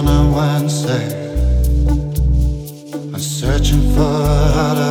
on a Wednesday. I'm searching for a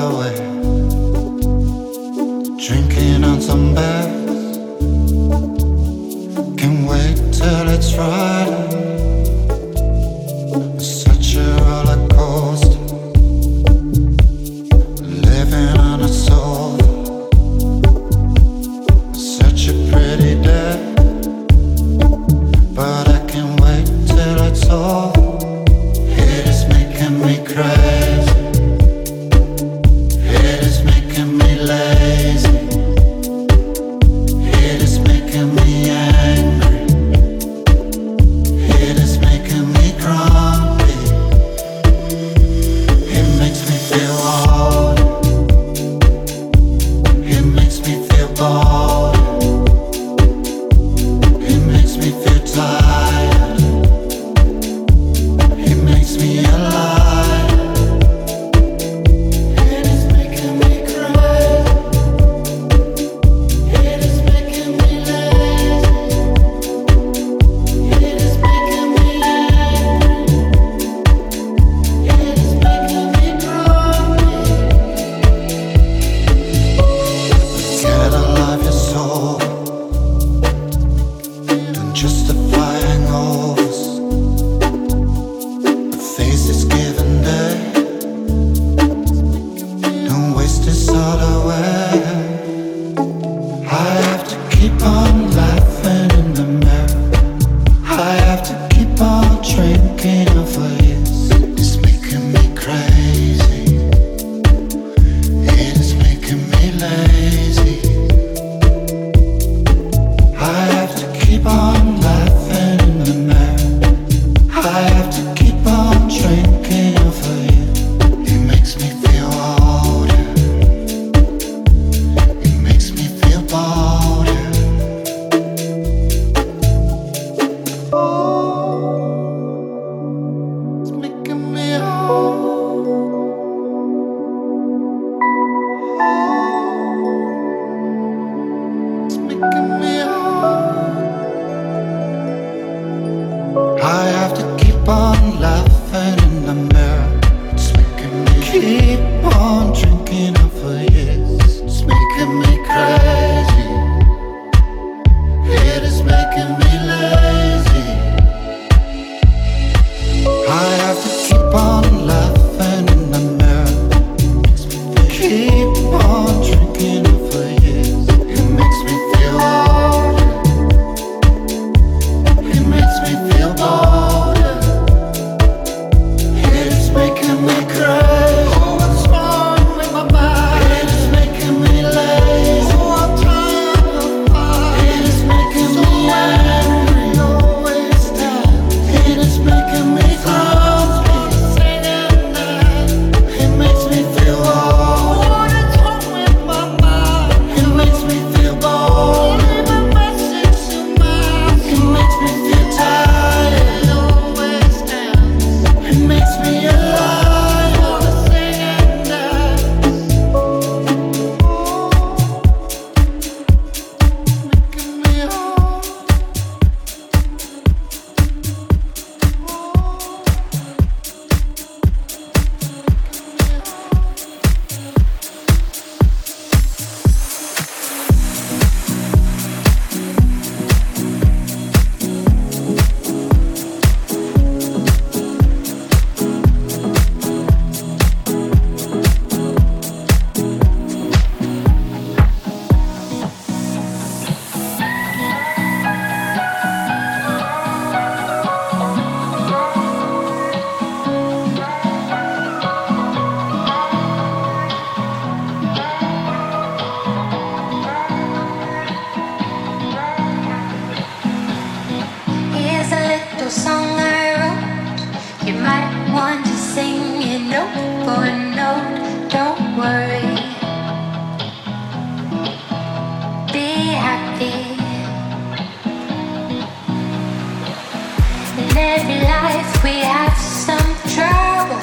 In every life we have some trouble,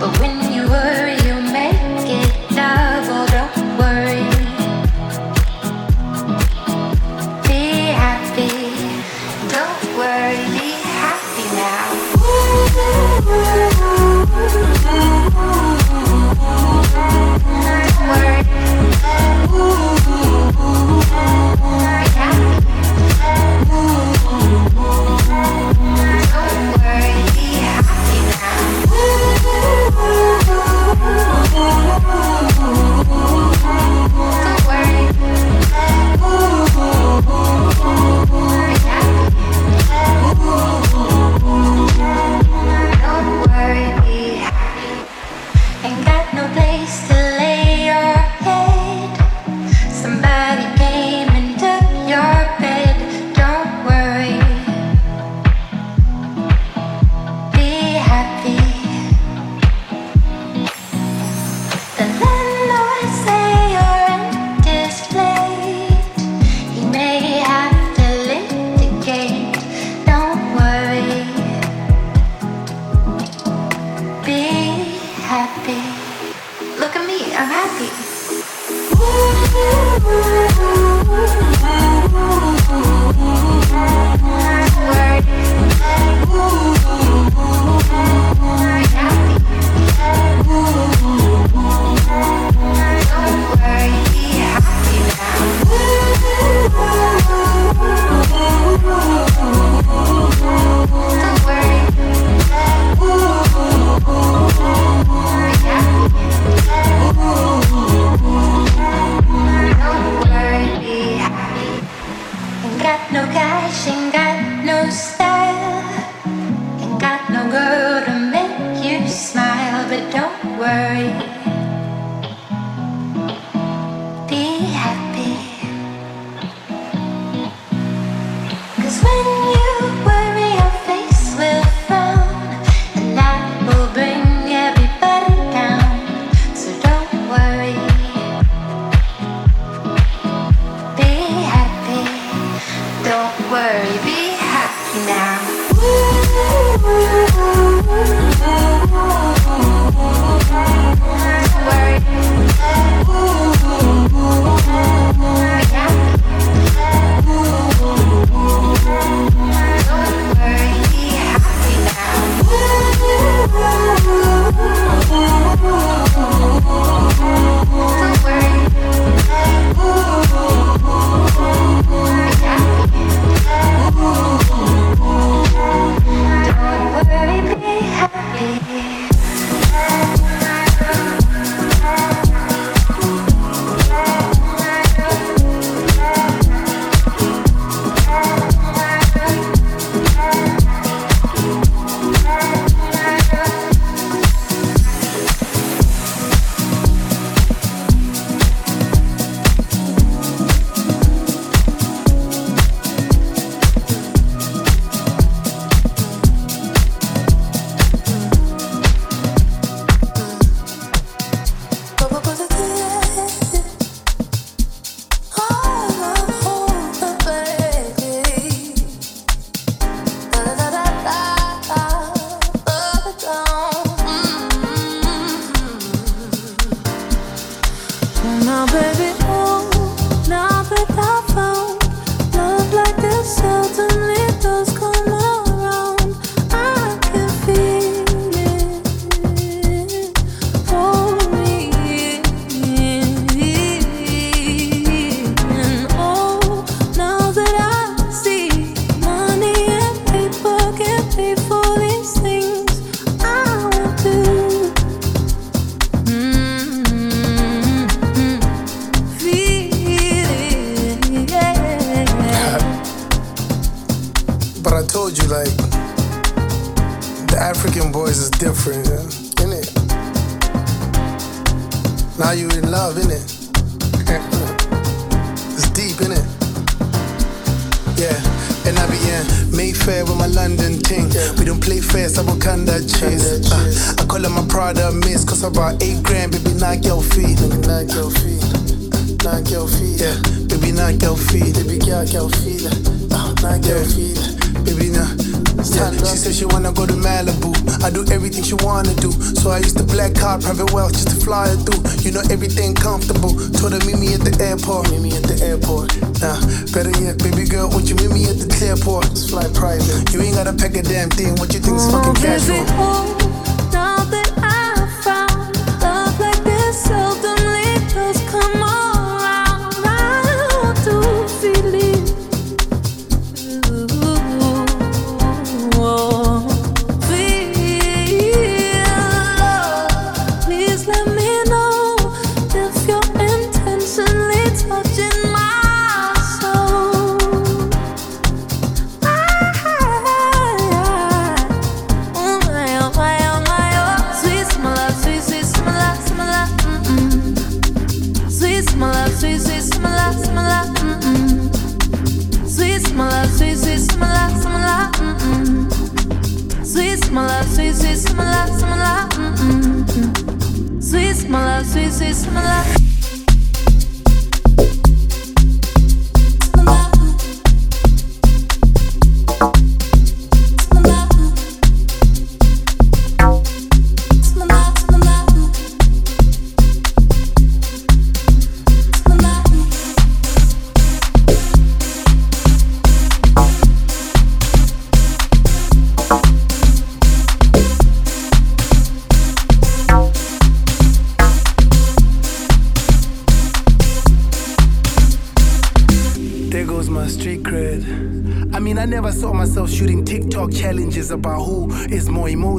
but when you were it's deep, in it? Yeah, and I be in Mayfair with my London ting. We don't play fair, so I can that chase. Uh, I call her my Prada miss, cause I brought eight grand, baby, knock your feet. Baby, knock your feet. Knock your feet. Yeah, baby, knock your feet. Baby, knock your feet. Knock your feet. Baby, knock. Stand said she wanna go to Malibu. I do everything she wanna do. So I used to black card private wealth just to fly her through. You know everything comfortable. Told her meet me at the airport. Meet me at the airport. Nah, better yet, baby girl, won't you meet me at the airport? Just fly private. You ain't gotta pack a damn thing. What you think is fucking casual?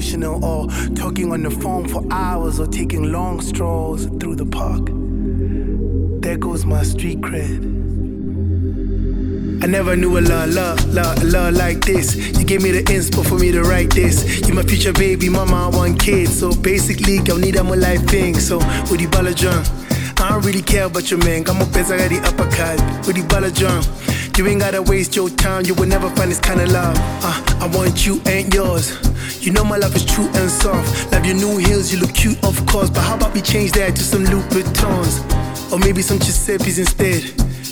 conversational or talking on the phone for hours or taking long strolls through the park. There goes my street cred. I never knew a love, love, love, love like this. You gave me the inspo for me to write this. You my future baby, mama, I want kids. So basically, girl, need a more life thing. So with the ball drum, I don't really care about your man. Got more pants, I got the uppercut. With the ball drum. You ain't gotta waste your time, you will never find this kind of love. Uh, I want you ain't yours. You know my love is true and soft. Love your new heels, you look cute, of course. But how about we change that to some Louboutins? Or maybe some Giuseppe's instead.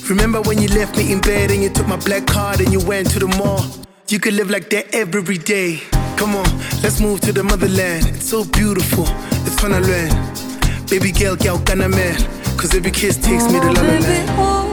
Remember when you left me in bed and you took my black card and you went to the mall? You could live like that every day. Come on, let's move to the motherland. It's so beautiful, it's fun to learn. Baby girl, girl, gonna man. Cause every kiss takes me to La La Land.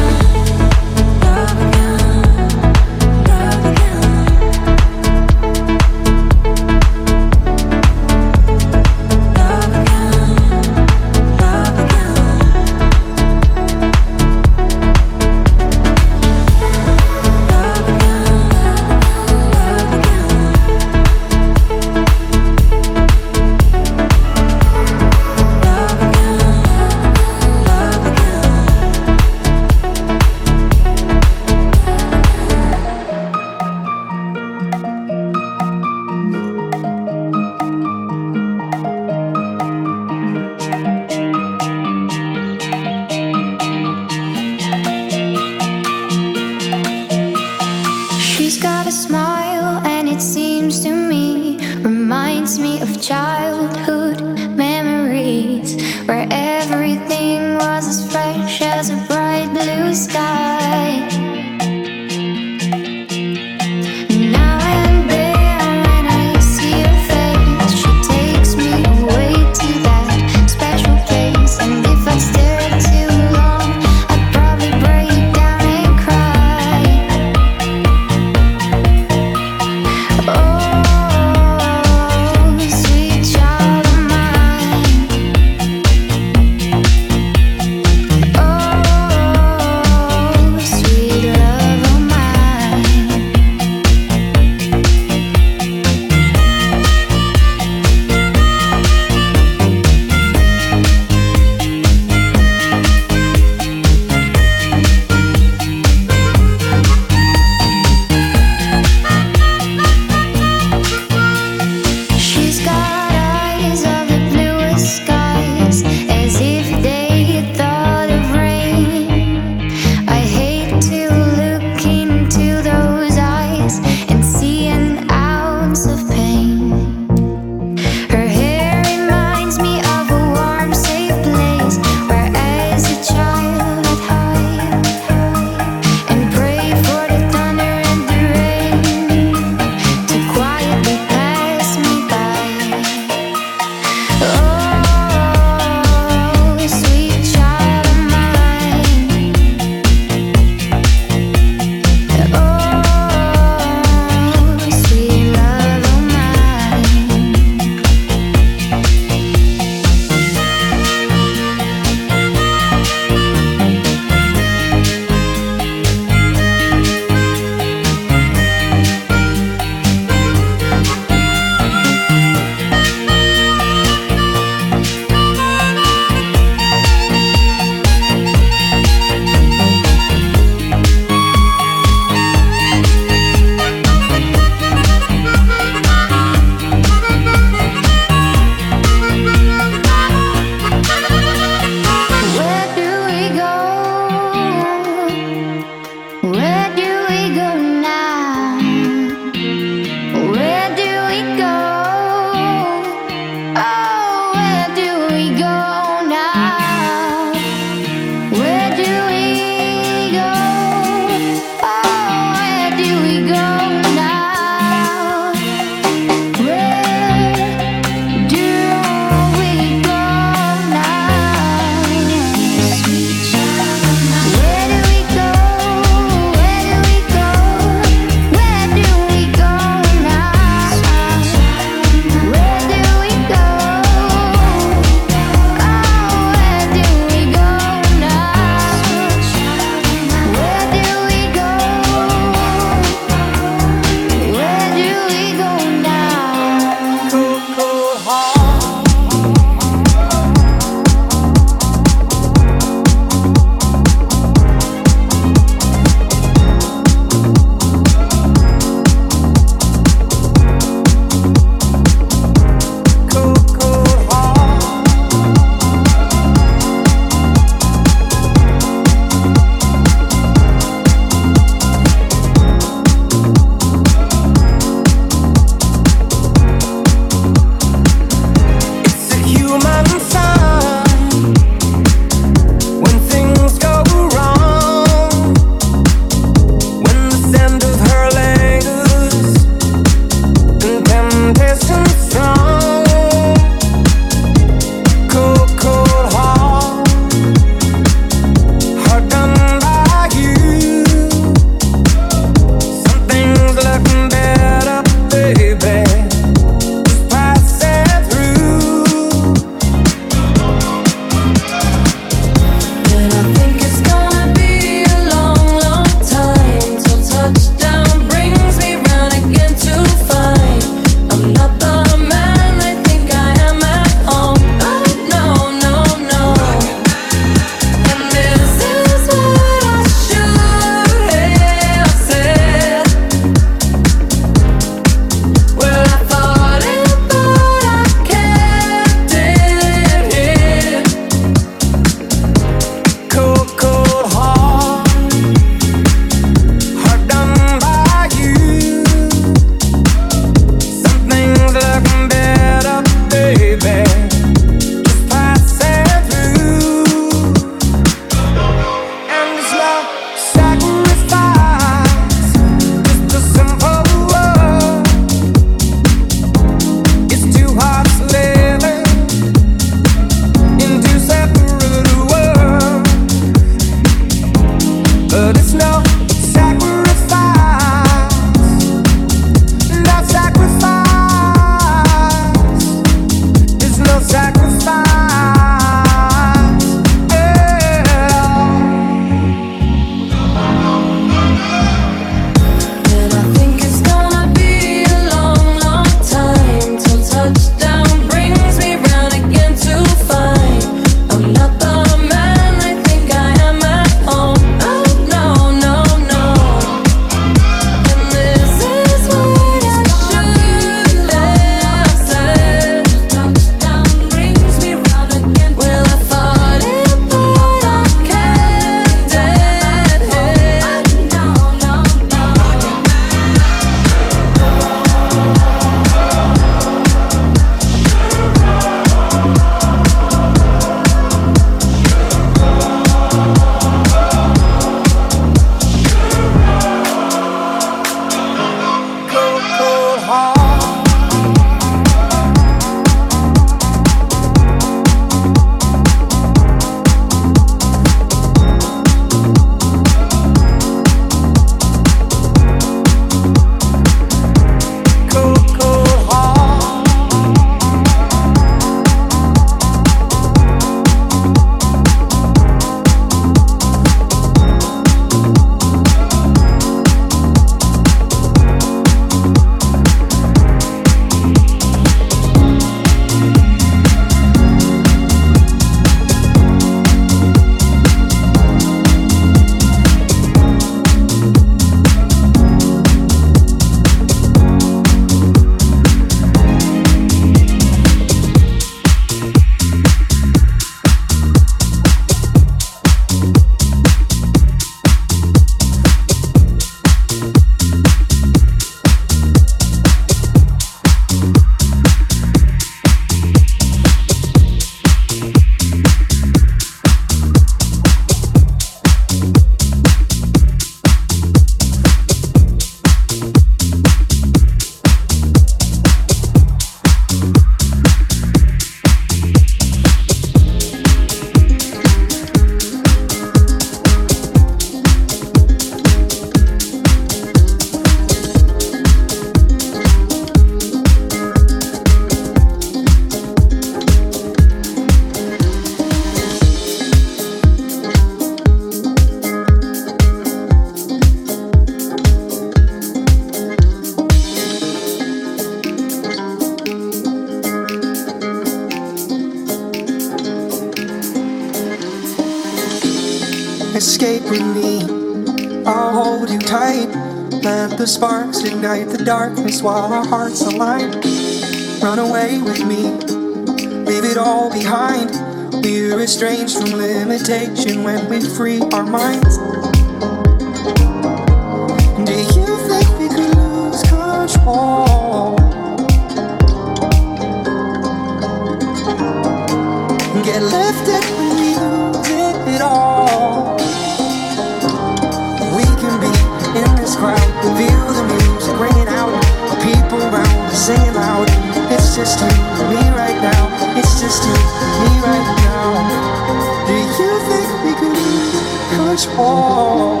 Lose control?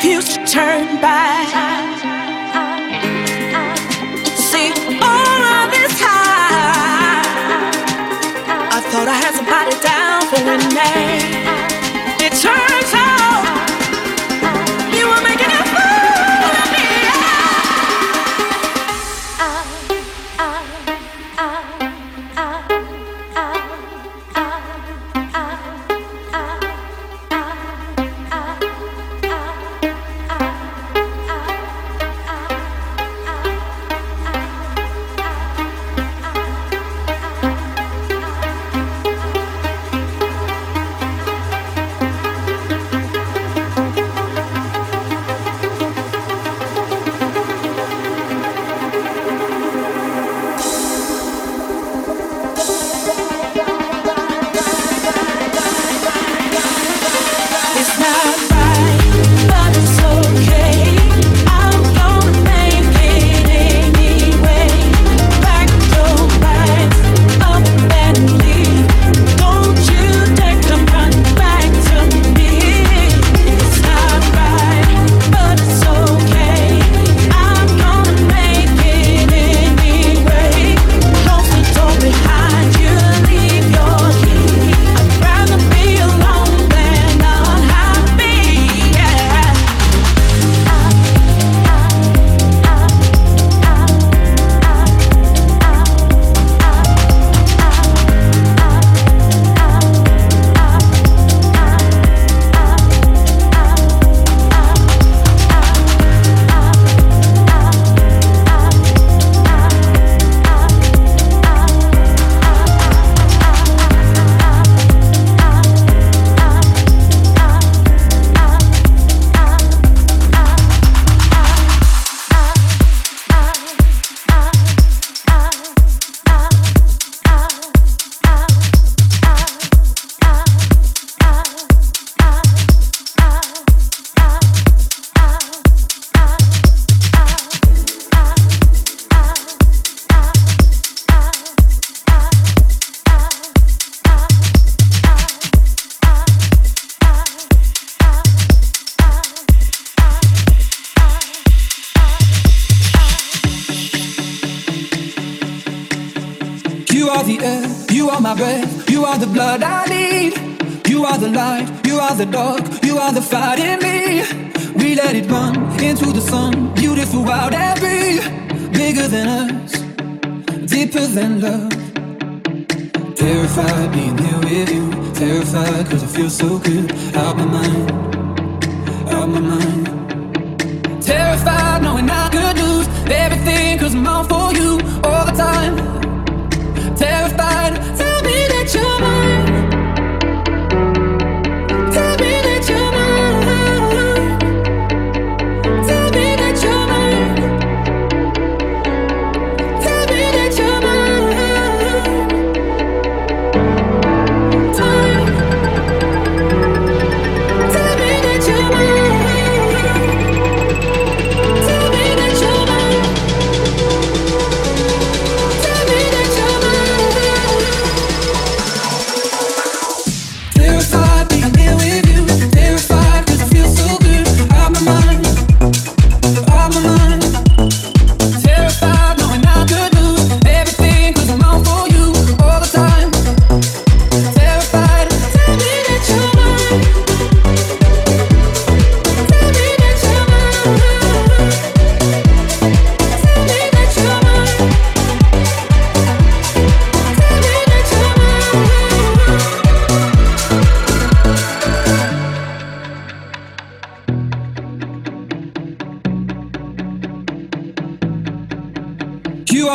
Refuse to turn back. See, all of this time, I thought I had somebody down for a name.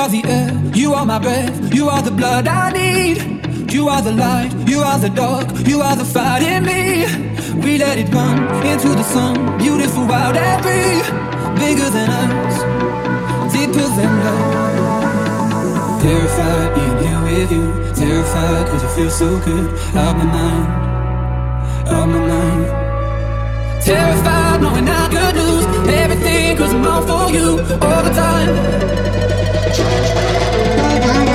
Are the air, you are my breath, you are the blood I need. You are the light, you are the dark, you are the fight in me. We let it run into the sun, beautiful, wild and free. Bigger than us, deeper than love. Terrified being here with you, terrified cause it feels so good. Out my mind, out my mind. Terrified knowing I could lose everything cause I'm all for you all the time. Terrified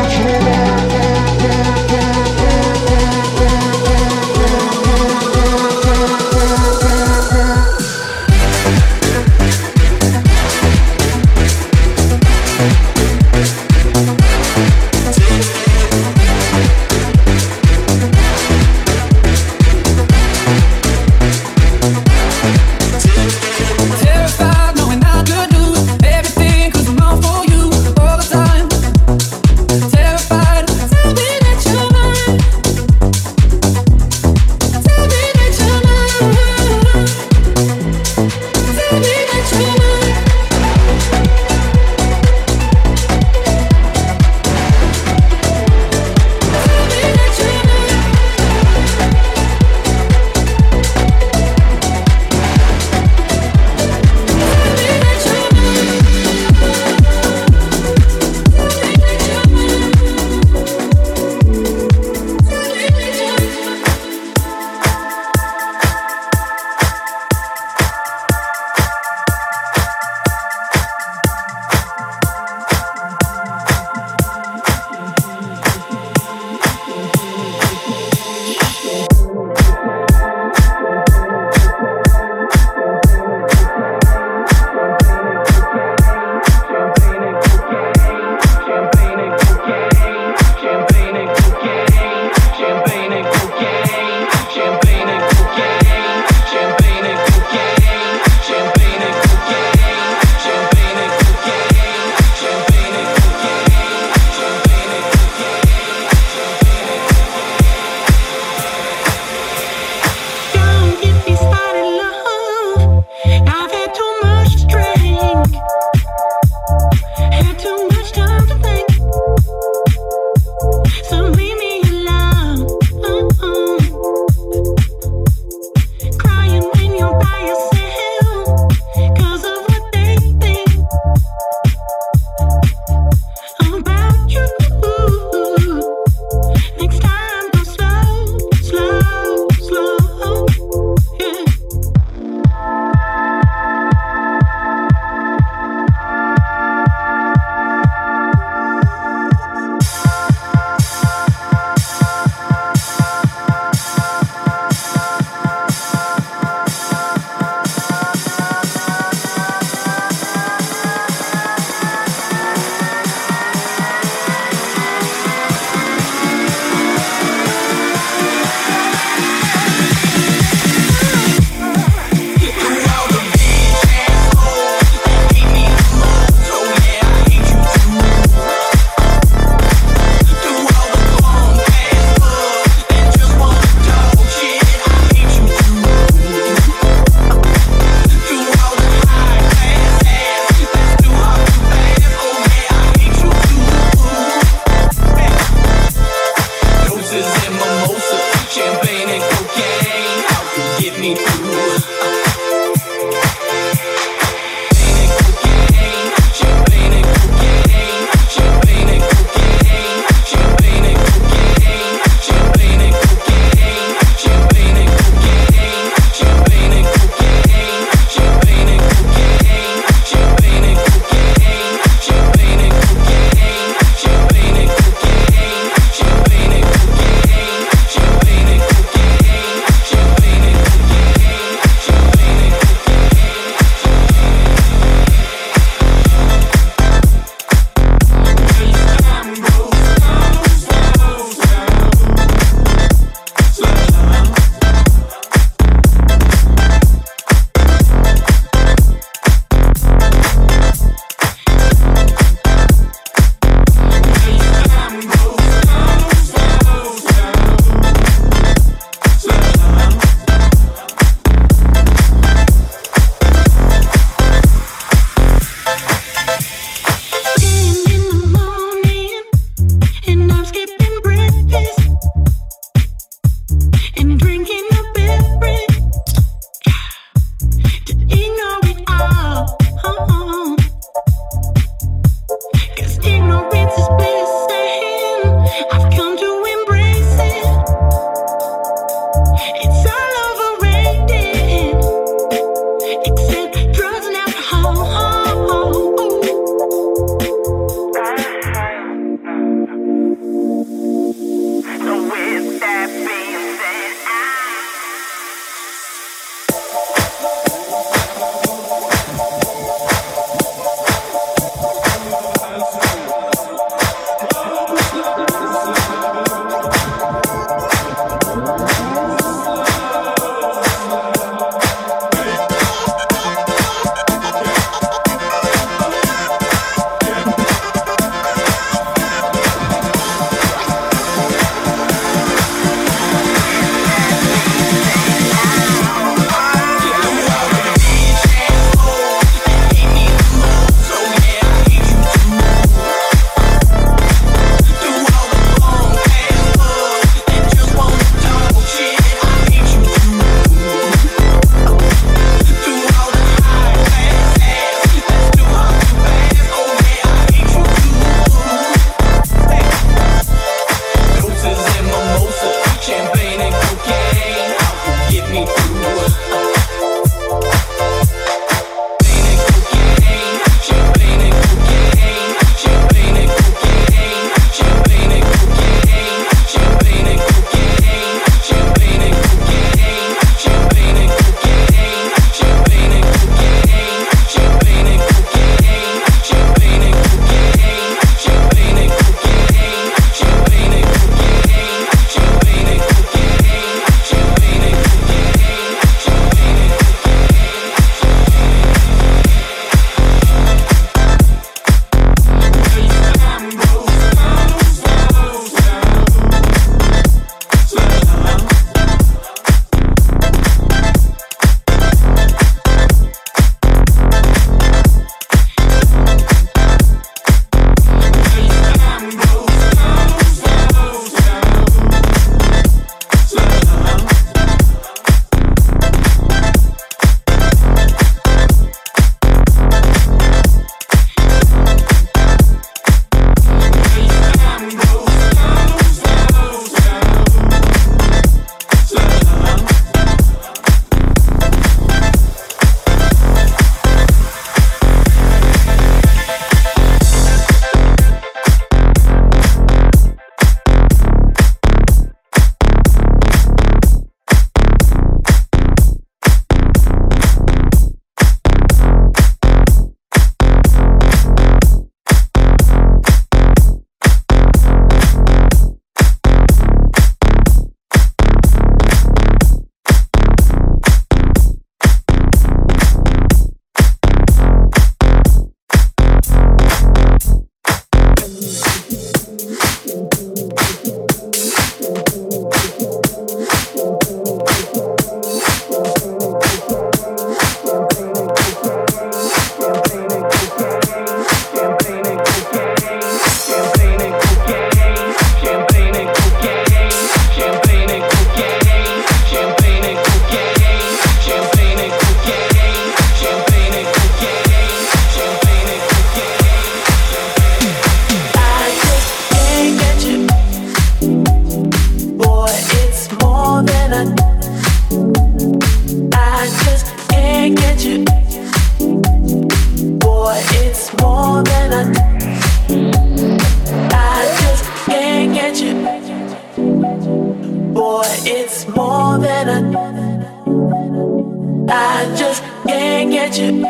I just can't get you.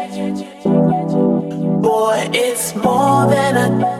Boy, it's more than a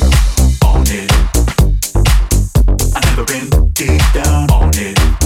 on it. I never been deep down on it.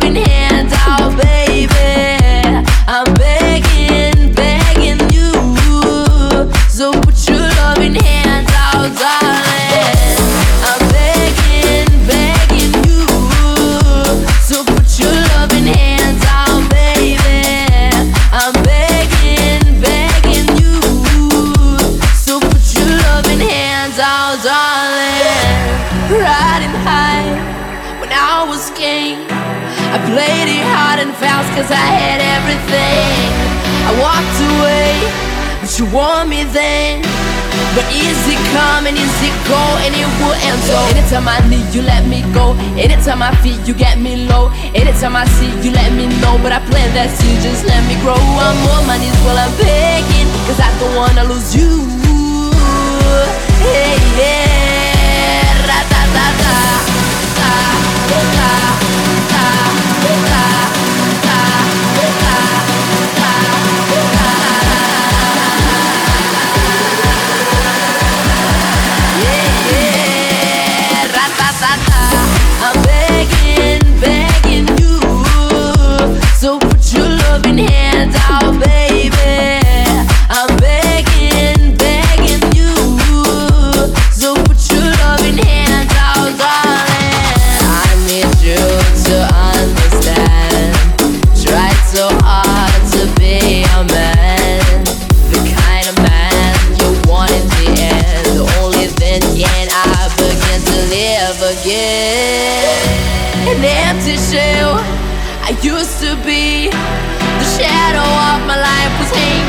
Cause you want me then. But is it coming, is it go, and it will end so Anytime I need you, let me go. Anytime I feel you get me low. Anytime I see you, let me know. But I plan that you just let me grow. I'm on my knees while I'm begging. Cause I don't wanna lose you. Hey, yeah ah, hands off, baby.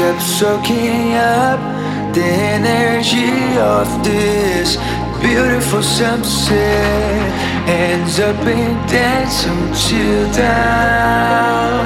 kept soaking up the energy of this beautiful sunset. Ends up in dance until down.